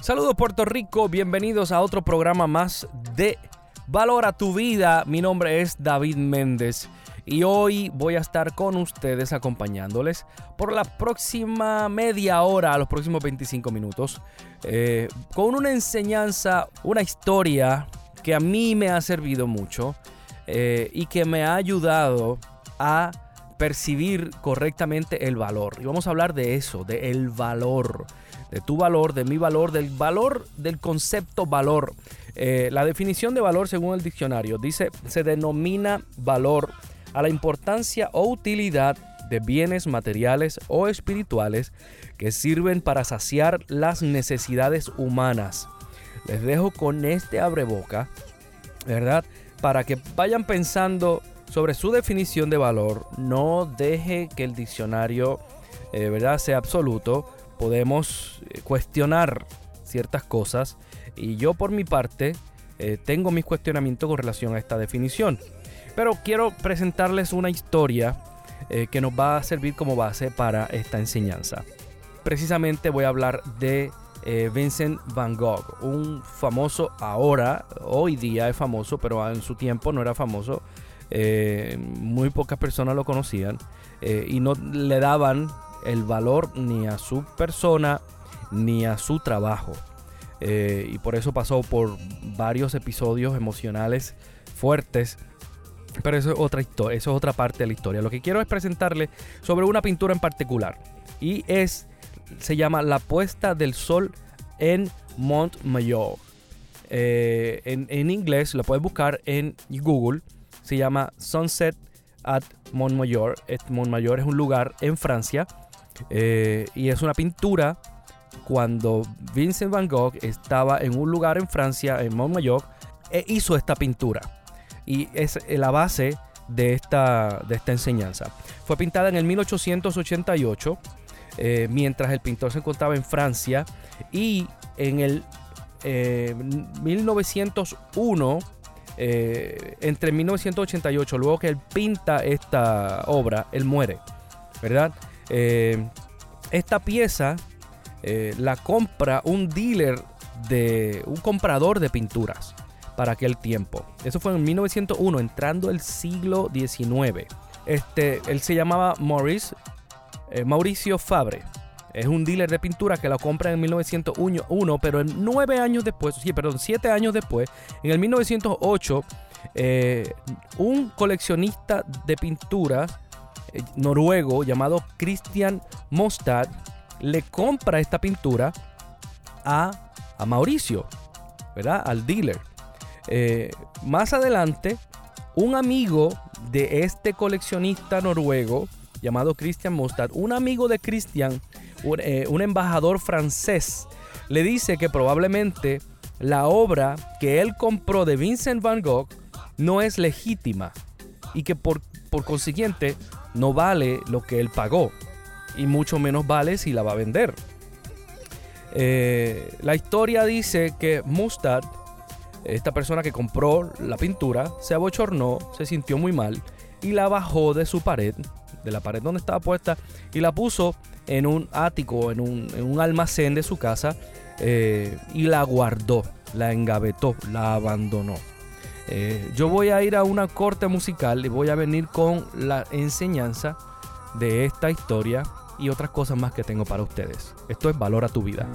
Saludos Puerto Rico, bienvenidos a otro programa más de Valora tu vida. Mi nombre es David Méndez y hoy voy a estar con ustedes acompañándoles por la próxima media hora, los próximos 25 minutos, eh, con una enseñanza, una historia que a mí me ha servido mucho eh, y que me ha ayudado a percibir correctamente el valor. Y vamos a hablar de eso, de el valor de tu valor, de mi valor, del valor del concepto valor. Eh, la definición de valor según el diccionario dice, se denomina valor a la importancia o utilidad de bienes materiales o espirituales que sirven para saciar las necesidades humanas. Les dejo con este abreboca, ¿verdad? Para que vayan pensando sobre su definición de valor. No deje que el diccionario, eh, ¿verdad?, sea absoluto podemos eh, cuestionar ciertas cosas y yo por mi parte eh, tengo mis cuestionamientos con relación a esta definición. Pero quiero presentarles una historia eh, que nos va a servir como base para esta enseñanza. Precisamente voy a hablar de Vincent Van Gogh, un famoso ahora, hoy día es famoso, pero en su tiempo no era famoso. muy pocas personas lo conocían y no le daban el valor ni a su persona ni a su trabajo. Eh, y por eso pasó por varios episodios emocionales fuertes. Pero eso es otra historia, eso es otra parte de la historia. Lo que quiero es presentarle sobre una pintura en particular. Y es, se llama La puesta del sol en Montmayor. Eh, en, en, inglés lo puedes buscar en Google. Se llama Sunset at Montmayor. Montmayor es un lugar en Francia eh, y es una pintura cuando Vincent Van Gogh estaba en un lugar en Francia, en Montmayor, e hizo esta pintura. Y es la base de esta, de esta enseñanza. Fue pintada en el 1888, eh, mientras el pintor se encontraba en Francia. Y en el 1901, eh, entre 1988, luego que él pinta esta obra, él muere, ¿verdad? Eh, esta pieza eh, la compra un dealer de un comprador de pinturas para aquel tiempo. Eso fue en 1901, entrando el siglo XIX. Este, él se llamaba Maurice, eh, Mauricio Fabre. Es un dealer de pintura que la compra en 1901, pero en nueve años después, sí, perdón, siete años después, en el 1908, un coleccionista de pinturas noruego llamado Christian Mostad le compra esta pintura a, Mauricio, ¿verdad? Al dealer. Eh, más adelante, un amigo de este coleccionista noruego llamado Christian Mostad, un amigo de Christian, un, eh, un embajador francés, le dice que probablemente la obra que él compró de Vincent van Gogh no es legítima y que por, por consiguiente no vale lo que él pagó y mucho menos vale si la va a vender. Eh, la historia dice que Mustad, esta persona que compró la pintura, se abochornó, se sintió muy mal y la bajó de su pared, de la pared donde estaba puesta, y la puso en un ático, en un, almacén de su casa eh, y la guardó, la engavetó, la abandonó. Eh, yo voy a ir a una corte musical y voy a venir con la enseñanza de esta historia y otras cosas más que tengo para ustedes. Esto es Valora tu vida.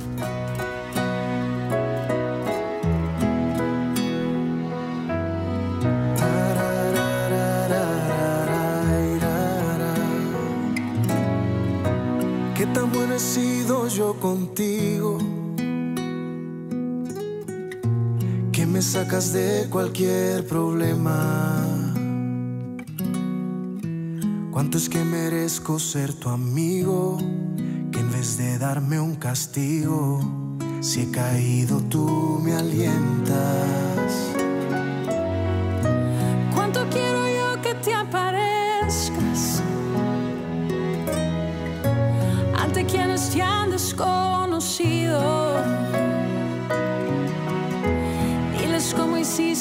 De cualquier problema. ¿Cuánto es que merezco ser tu amigo? Que en vez de darme un castigo, si he caído tú me alientas.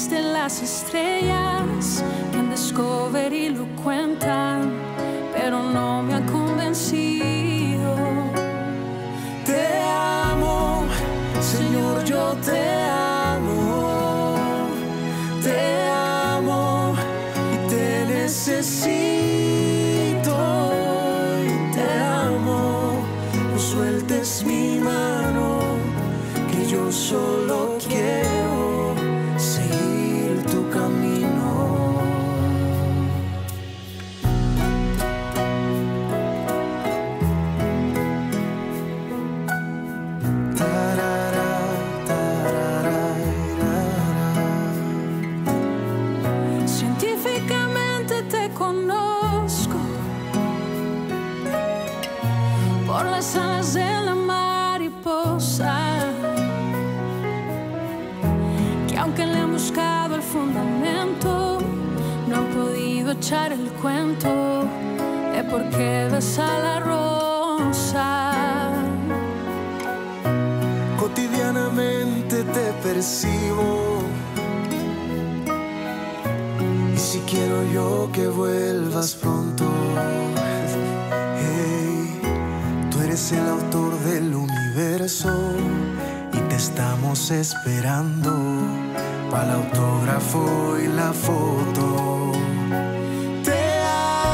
Existen las estrellas que en Discovery lo cuentan, pero no me han convencido. Te amo Señor, yo te amo, Científicamente te conozco por las alas de la mariposa. Que aunque le han buscado el fundamento, no han podido echar el cuento de por qué besa la rosa. Cotidianamente te percibo. Quiero yo que vuelvas pronto. Hey, tú eres el autor del universo y te estamos esperando para el autógrafo y la foto. Te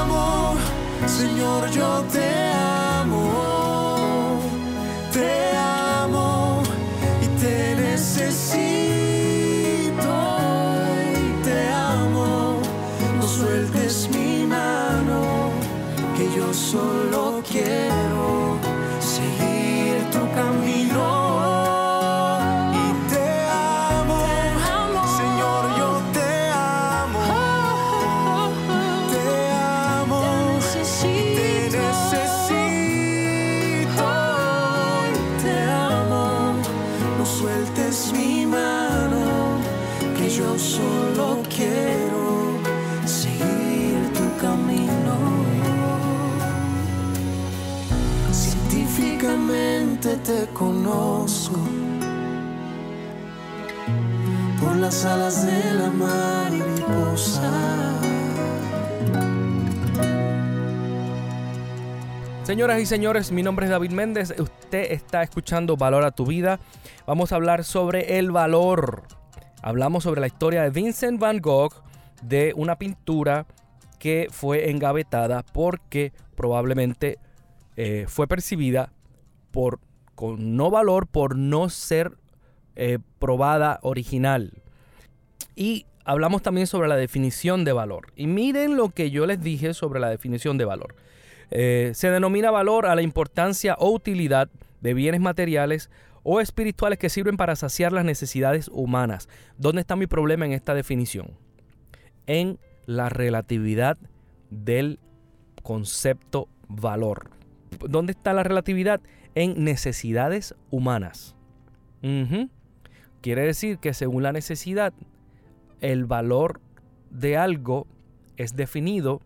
amo, Señor, yo te Te conozco por las alas de la mariposa. Señoras y señores, mi nombre es David Méndez. Usted está escuchando Valor a tu vida. Vamos a hablar sobre el valor. Hablamos sobre la historia de Vincent Van Gogh, de una pintura que fue engavetada porque probablemente eh, fue percibida por con no valor por no ser eh, probada original. Y hablamos también sobre la definición de valor. Y miren lo que yo les dije sobre la definición de valor. Eh, se denomina valor a la importancia o utilidad de bienes materiales o espirituales que sirven para saciar las necesidades humanas. ¿Dónde está mi problema en esta definición? En la relatividad del concepto valor. ¿Dónde está la relatividad? En necesidades humanas. Quiere decir que según la necesidad, el valor de algo es definido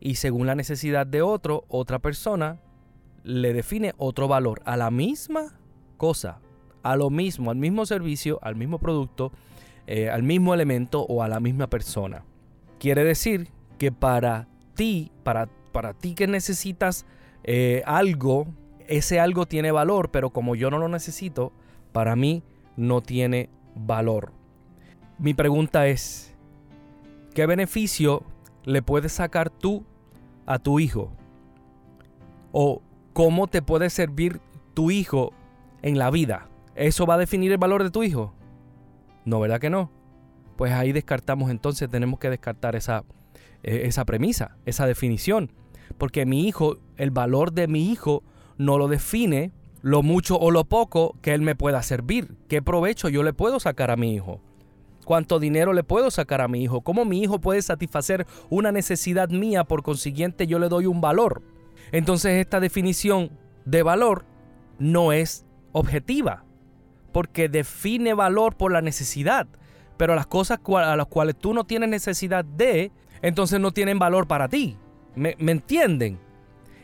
y según la necesidad de otro, otra persona le define otro valor a la misma cosa, a lo mismo, al mismo servicio, al mismo producto, eh, al mismo elemento o a la misma persona. Quiere decir que para ti, para, para ti que necesitas eh, algo, ese algo tiene valor, pero como yo no lo necesito, para mí no tiene valor. Mi pregunta es, ¿qué beneficio le puedes sacar tú a tu hijo? ¿O cómo te puede servir tu hijo en la vida? ¿Eso va a definir el valor de tu hijo? No, ¿verdad que no? Pues ahí descartamos entonces, tenemos que descartar esa, eh, esa premisa, esa definición. Porque mi hijo, el valor de mi hijo no lo define lo mucho o lo poco que él me pueda servir. ¿Qué provecho yo le puedo sacar a mi hijo? ¿Cuánto dinero le puedo sacar a mi hijo? ¿Cómo mi hijo puede satisfacer una necesidad mía? Por consiguiente, yo le doy un valor. Entonces esta definición de valor no es objetiva, porque define valor por la necesidad. Pero las cosas a las cuales tú no tienes necesidad de, entonces no tienen valor para ti. ¿Me, me entienden?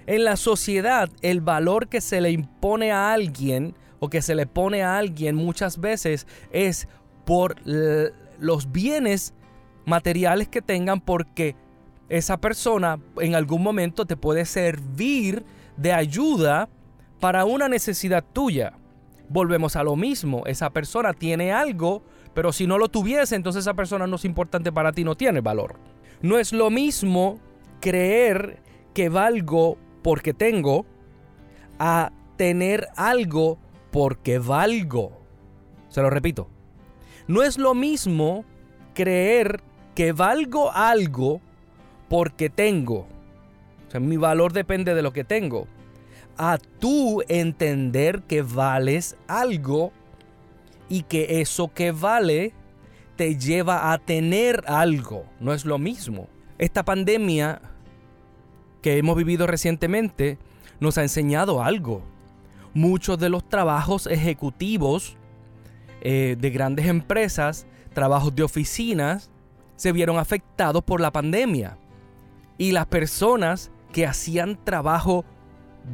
En la sociedad, el valor que se le impone a alguien o que se le pone a alguien muchas veces es por los bienes materiales que tengan porque esa persona en algún momento te puede servir de ayuda para una necesidad tuya. volvemos a lo mismo. Esa persona tiene algo, pero si no lo tuviese, entonces esa persona no es importante para ti, no tiene valor. No es lo mismo creer que valgo porque tengo a tener algo porque valgo. Se lo repito. No es lo mismo creer que valgo algo porque tengo. O sea, mi valor depende de lo que tengo. A tú entender que vales algo y que eso que vale te lleva a tener algo. No es lo mismo. Esta pandemia que hemos vivido recientemente nos ha enseñado algo. Muchos de los trabajos ejecutivos eh, de grandes empresas, trabajos de oficinas, se vieron afectados por la pandemia. Y las personas que hacían trabajo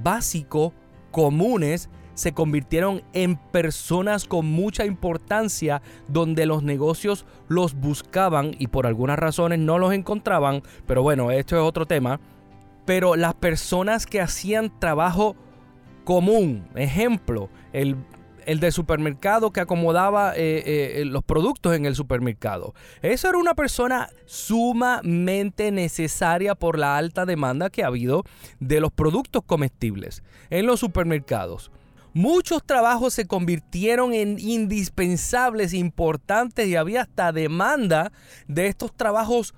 básico, comunes, se convirtieron en personas con mucha importancia donde los negocios los buscaban y por algunas razones no los encontraban, pero bueno, esto es otro tema. Pero las personas que hacían trabajo común, ejemplo, el el de supermercado que acomodaba eh, eh, los productos en el supermercado. Eso era una persona sumamente necesaria por la alta demanda que ha habido de los productos comestibles en los supermercados. Muchos trabajos se convirtieron en indispensables, importantes y había hasta demanda de estos trabajos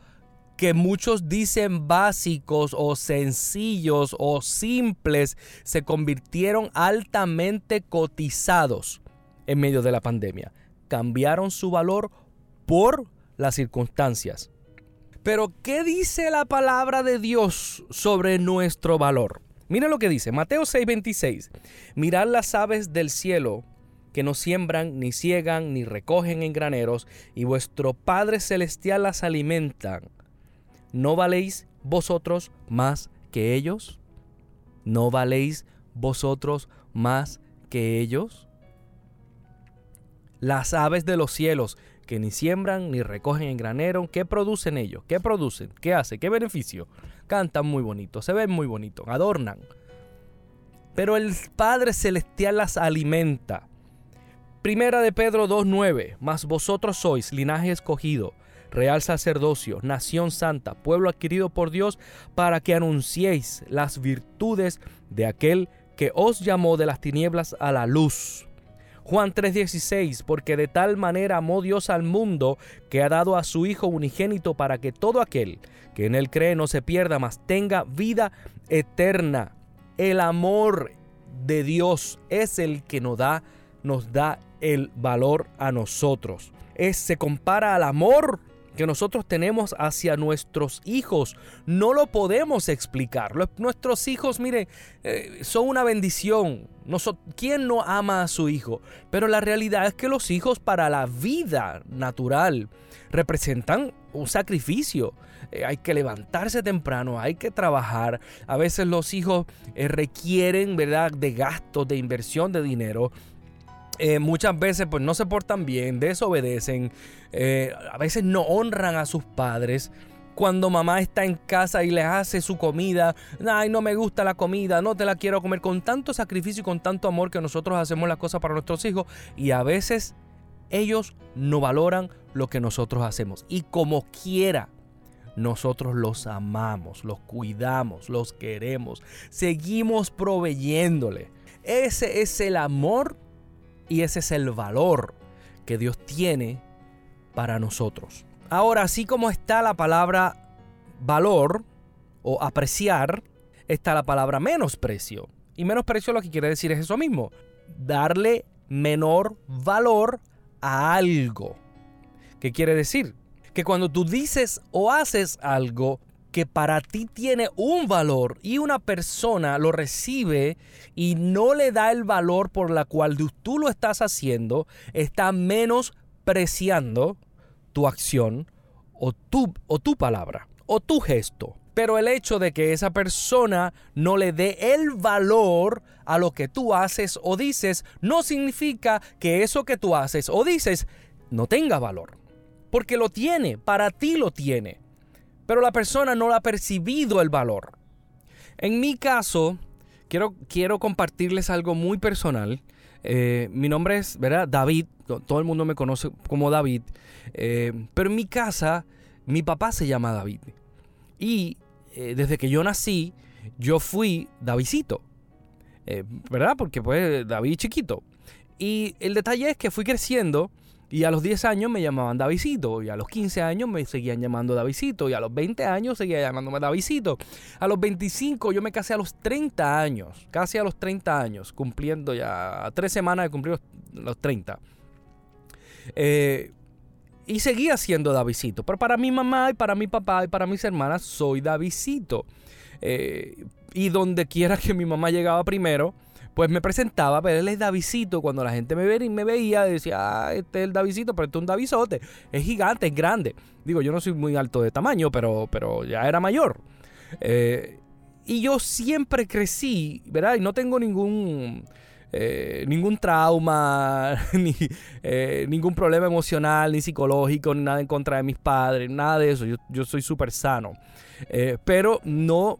que muchos dicen básicos o sencillos o simples se convirtieron altamente cotizados en medio de la pandemia. Cambiaron su valor por las circunstancias. Pero, ¿qué dice la palabra de Dios sobre nuestro valor? Mira lo que dice Mateo 6:26. Mirad las aves del cielo que no siembran, ni ciegan, ni recogen en graneros, y vuestro Padre Celestial las alimenta. ¿No valéis vosotros más que ellos? ¿No valéis vosotros más que ellos? Las aves de los cielos, que ni siembran ni recogen en granero, ¿qué producen ellos? ¿Qué producen? ¿Qué hace? ¿Qué beneficio? Cantan muy bonito, se ven muy bonito, adornan. Pero el Padre Celestial las alimenta. Primera de Pedro 2.9, mas vosotros sois linaje escogido, real sacerdocio, nación santa, pueblo adquirido por Dios, para que anunciéis las virtudes de aquel que os llamó de las tinieblas a la luz. Juan 3:16, porque de tal manera amó Dios al mundo que ha dado a su Hijo unigénito para que todo aquel que en él cree no se pierda, mas tenga vida eterna. El amor de Dios es el que nos da, nos da el valor a nosotros. Es, se compara al amor que nosotros tenemos hacia nuestros hijos. No lo podemos explicar. Nuestros hijos, mire, eh, son una bendición. ¿Quién no ama a su hijo? Pero la realidad es que los hijos para la vida natural representan un sacrificio. Eh, hay que levantarse temprano, hay que trabajar. A veces los hijos eh, requieren, ¿verdad?, de gastos, de inversión de dinero. Eh, muchas veces pues no se portan bien, desobedecen, eh, a veces no honran a sus padres. Cuando mamá está en casa y les hace su comida, ay, no me gusta la comida, no te la quiero comer, con tanto sacrificio y con tanto amor que nosotros hacemos las cosas para nuestros hijos y a veces ellos no valoran lo que nosotros hacemos. Y como quiera, nosotros los amamos, los cuidamos, los queremos, seguimos proveyéndole. Ese es el amor y ese es el valor que Dios tiene para nosotros. Ahora, así como está la palabra valor o apreciar, está la palabra menosprecio. Y menosprecio lo que quiere decir es eso mismo, darle menor valor a algo. ¿Qué quiere decir? Que cuando tú dices o haces algo que para ti tiene un valor y una persona lo recibe y no le da el valor por la cual tú lo estás haciendo, está menospreciando tu acción o tu, o tu palabra o tu gesto. Pero el hecho de que esa persona no le dé el valor a lo que tú haces o dices no significa que eso que tú haces o dices no tenga valor. Porque lo tiene, para ti lo tiene pero la persona no ha percibido el valor. En mi caso, quiero, quiero compartirles algo muy personal. Eh, mi nombre es, ¿verdad? David. Todo el mundo me conoce como David. Eh, pero en mi casa, mi papá se llama David. Y eh, desde que yo nací, yo fui Davidito. ¿Verdad? Porque pues David chiquito. Y el detalle es que fui creciendo y a los 10 años me llamaban Davidito. Y a los 15 años me seguían llamando Davidito. Y a los 20 años seguía llamándome Davidito. A los 25 yo me casé a los 30 años. Casi a los 30 años. Cumpliendo ya tres semanas de cumplir los 30. Eh, y seguía siendo Davidito. Pero para mi mamá y para mi papá y para mis hermanas soy Davidito. Eh, y donde quiera que mi mamá llegaba primero pues me presentaba, pero él es Davidito. Cuando la gente me, veía, me veía, decía, ah, este es el Davidito, pero este es un Davisote. Es gigante, es grande. Digo, yo no soy muy alto de tamaño, pero, pero ya era mayor. Eh, y yo siempre crecí, ¿verdad? Y no tengo ningún... Eh, ningún trauma, ni eh, ningún problema emocional, ni psicológico, ni nada en contra de mis padres, nada de eso. Yo, yo soy súper sano. pero no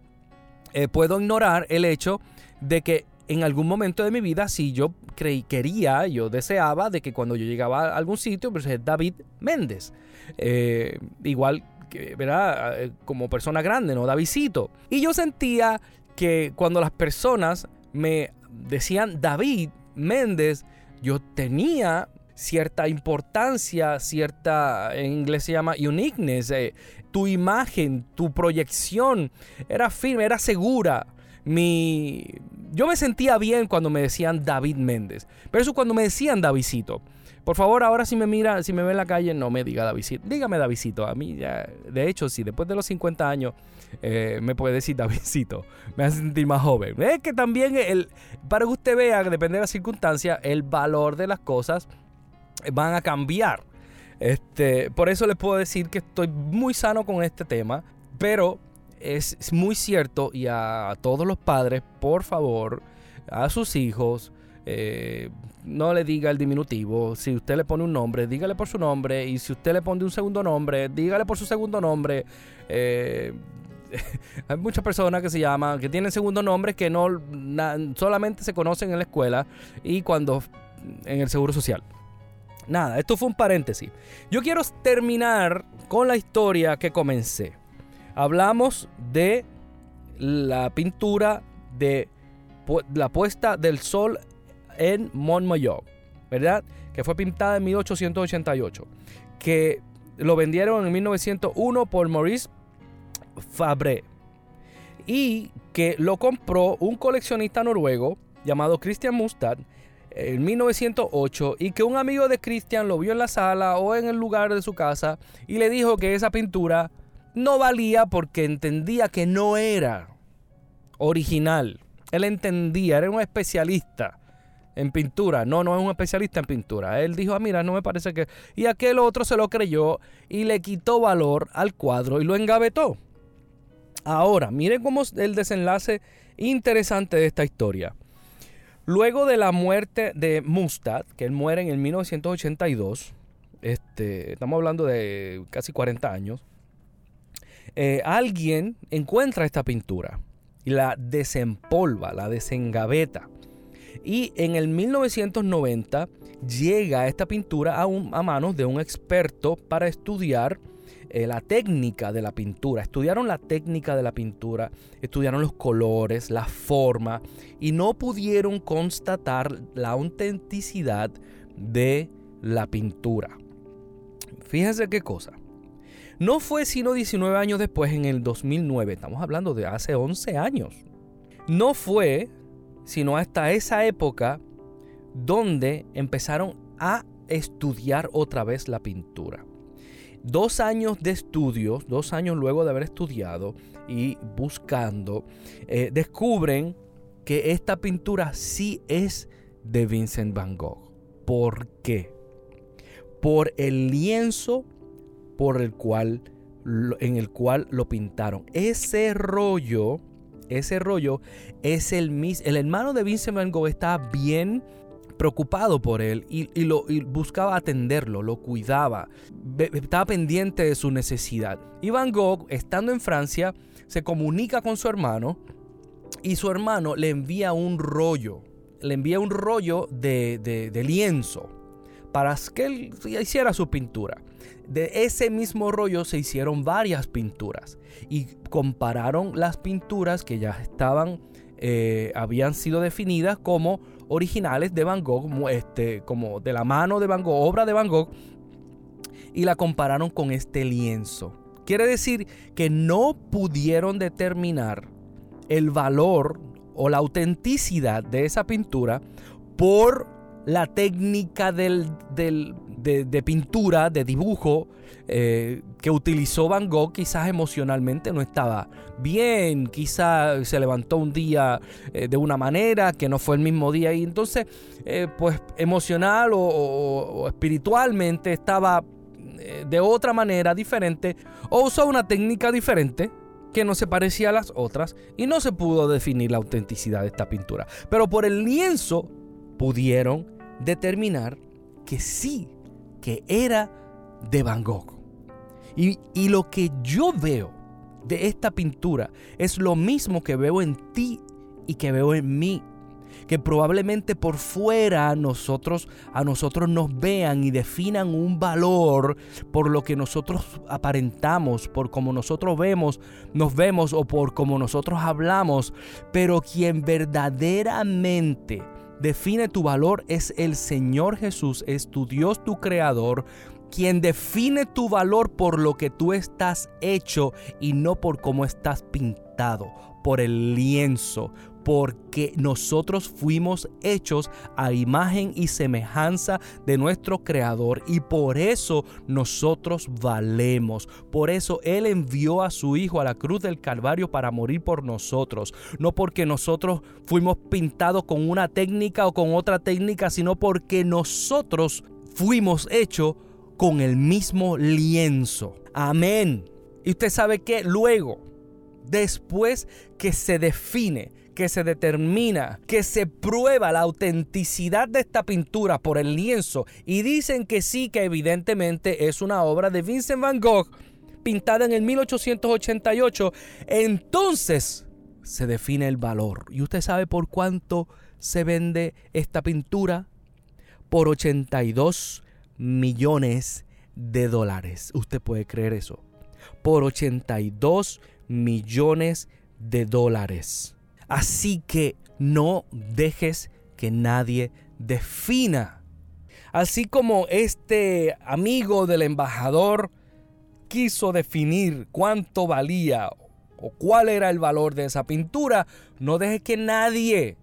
puedo ignorar el hecho de que en algún momento de mi vida, si yo creí, quería, yo deseaba de que cuando yo llegaba a algún sitio, pues es David Méndez. Eh, igual, ¿verdad? Eh, como persona grande, ¿no? Davidito. Y yo sentía que cuando las personas me decían David Méndez, yo tenía cierta importancia, cierta, en inglés se llama uniqueness, eh, tu imagen, tu proyección era firme, era segura mi... Yo me sentía bien cuando me decían David Méndez. Pero eso cuando me decían Davidito. Por favor, ahora si me mira, si me ve en la calle, no me diga Davidito. Dígame Davidito. A mí ya, de hecho, sí, después de los 50 años eh, me puede decir Davidito. Me hace sentir más joven. Es que también, el, para que usted vea, depende de la circunstancia, el valor de las cosas van a cambiar. Este, por eso les puedo decir que estoy muy sano con este tema. Pero es muy cierto y a todos los padres, por favor, a sus hijos, eh, no le diga el diminutivo. Si usted le pone un nombre, dígale por su nombre. Y si usted le pone un segundo nombre, dígale por su segundo nombre. Eh, hay muchas personas que se llaman, que tienen segundo nombre que no solamente se conocen en la escuela y cuando en el seguro social. Nada, esto fue un paréntesis. Yo quiero terminar con la historia que comencé hablamos de la pintura de la puesta del sol en Montmayor, ¿verdad? Que fue pintada en 1888, que lo vendieron en 1901 por Maurice Fabre y que lo compró un coleccionista noruego llamado Christian Mustad en 1908 y que un amigo de Christian lo vio en la sala o en el lugar de su casa y le dijo que esa pintura no valía porque entendía que no era original. Él entendía, era un especialista en pintura. No, no es un especialista en pintura. Él dijo, ah, mira, no me parece que... Y aquel otro se lo creyó y le quitó valor al cuadro y lo engavetó. Ahora, miren cómo es el desenlace interesante de esta historia. Luego de la muerte de Mustad, que él muere en el 1982, este, estamos hablando de casi 40 años, eh, alguien encuentra esta pintura y la desempolva, la desengaveta. Y en el 1990 llega esta pintura a, manos de un experto para estudiar eh, la técnica de la pintura. Estudiaron la técnica de la pintura, estudiaron los colores, la forma y no pudieron constatar la autenticidad de la pintura. Fíjense qué cosa. No fue sino 19 años después, en el 2009, estamos hablando de hace 11 años. No fue sino hasta esa época donde empezaron a estudiar otra vez la pintura. Dos años de estudios, dos años luego de haber estudiado y buscando, eh, descubren que esta pintura sí es de Vincent Van Gogh. ¿Por qué? Por el lienzo por el cual en el cual lo pintaron. Ese rollo, ese rollo es el mismo. El hermano de Vincent Van Gogh estaba bien preocupado por él y, lo buscaba atenderlo, lo cuidaba, estaba pendiente de su necesidad. Y Van Gogh, estando en Francia, se comunica con su hermano y su hermano le envía un rollo le envía un rollo de, lienzo para que él hiciera su pintura. De ese mismo rollo se hicieron varias pinturas y compararon las pinturas que ya estaban, eh, habían sido definidas como originales de Van Gogh, este, como de la mano de Van Gogh, obra de Van Gogh, y la compararon con este lienzo. Quiere decir que no pudieron determinar el valor o la autenticidad de esa pintura por la técnica del, de, pintura, de dibujo eh, que utilizó Van Gogh, quizás emocionalmente no estaba bien, quizás se levantó un día eh, de una manera que no fue el mismo día y entonces eh, pues emocional o espiritualmente estaba de otra manera diferente o usó una técnica diferente que no se parecía a las otras y no se pudo definir la autenticidad de esta pintura. Pero por el lienzo pudieron determinar que sí, que era de Van Gogh. Y, y lo que yo veo de esta pintura es lo mismo que veo en ti y que veo en mí que probablemente por fuera nosotros a nosotros nos vean y definan un valor por lo que nosotros aparentamos, por como nosotros vemos, nos vemos o por como nosotros hablamos, pero quien verdaderamente define tu valor es el Señor Jesús, es tu Dios, tu creador, quien define tu valor por lo que tú estás hecho y no por cómo estás pintado, por el lienzo, porque nosotros fuimos hechos a imagen y semejanza de nuestro Creador y por eso nosotros valemos. Por eso Él envió a su Hijo a la cruz del Calvario para morir por nosotros. No porque nosotros fuimos pintados con una técnica o con otra técnica, sino porque nosotros fuimos hechos con el mismo lienzo. Amén. Y usted sabe que luego, después que se define que se determina, que se prueba la autenticidad de esta pintura por el lienzo y dicen que sí, que evidentemente es una obra de Vincent Van Gogh pintada en el 1888, entonces se define el valor. ¿Y usted sabe por cuánto se vende esta pintura? Por 82 millones de dólares. ¿Usted puede creer eso? Por 82 millones de dólares. Así que no dejes que nadie defina. Así como este amigo del embajador quiso definir cuánto valía o cuál era el valor de esa pintura, no dejes que nadie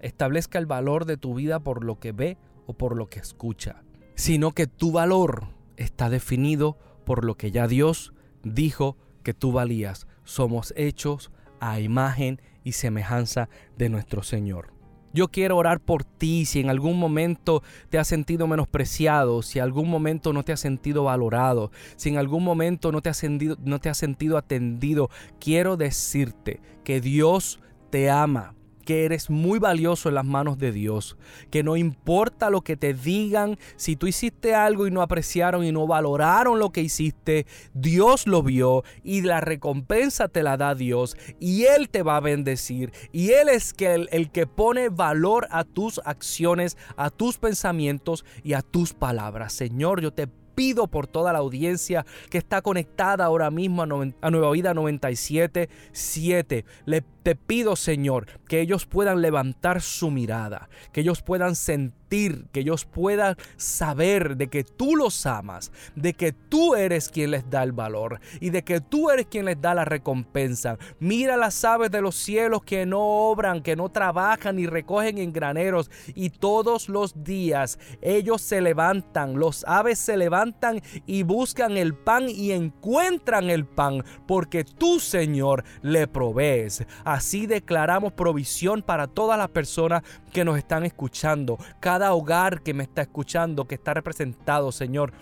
establezca el valor de tu vida por lo que ve o por lo que escucha, sino que tu valor está definido por lo que ya Dios dijo que tú valías. Somos hechos a imagen y semejanza de nuestro Señor. Yo quiero orar por ti si en algún momento te has sentido menospreciado, si en algún momento no te has sentido valorado, si en algún momento no te has sentido, no te has sentido atendido. Quiero decirte que Dios te ama, que eres muy valioso en las manos de Dios, que no importa lo que te digan, si tú hiciste algo y no apreciaron y no valoraron lo que hiciste, Dios lo vio y la recompensa te la da Dios y Él te va a bendecir y Él es el que pone valor a tus acciones, a tus pensamientos y a tus palabras. Señor, yo te pido por toda la audiencia que está conectada ahora mismo a, Nueva Vida 97.7. Le te pido, Señor, que ellos puedan levantar su mirada, que ellos puedan sentir que ellos puedan saber de que tú los amas, de que tú eres quien les da el valor y de que tú eres quien les da la recompensa. Mira las aves de los cielos que no obran, que no trabajan ni recogen en graneros y todos los días ellos se levantan, los aves se levantan y buscan el pan y encuentran el pan porque tú, Señor, le provees. Así declaramos provisión para todas las personas que nos están escuchando, cada hogar que me está escuchando, que está representado, Señor.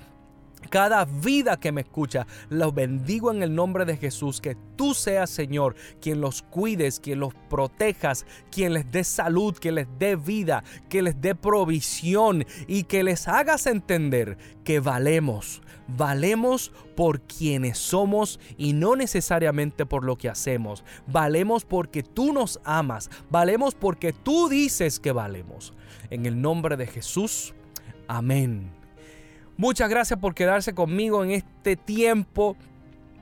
Cada vida que me escucha, los bendigo en el nombre de Jesús. Que tú seas, Señor, quien los cuides, quien los protejas, quien les dé salud, que les dé vida, que les dé provisión y que les hagas entender que valemos. Valemos por quienes somos y no necesariamente por lo que hacemos. Valemos porque tú nos amas. Valemos porque tú dices que valemos. En el nombre de Jesús. Amén. Muchas gracias por quedarse conmigo en este tiempo.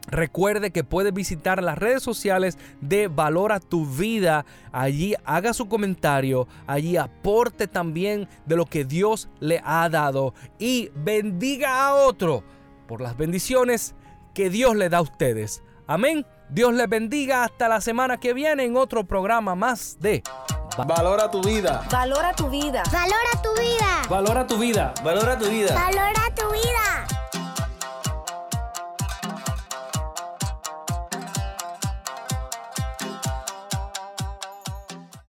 Recuerde que puede visitar las redes sociales de Valora tu vida. Allí haga su comentario, allí aporte también de lo que Dios le ha dado y bendiga a otro por las bendiciones que Dios le da a ustedes. Amén. Dios les bendiga hasta la semana que viene en otro programa más de Valora tu vida. Valora tu vida. Valora tu vida. Valora tu vida. Valora tu vida. Valora tu vida.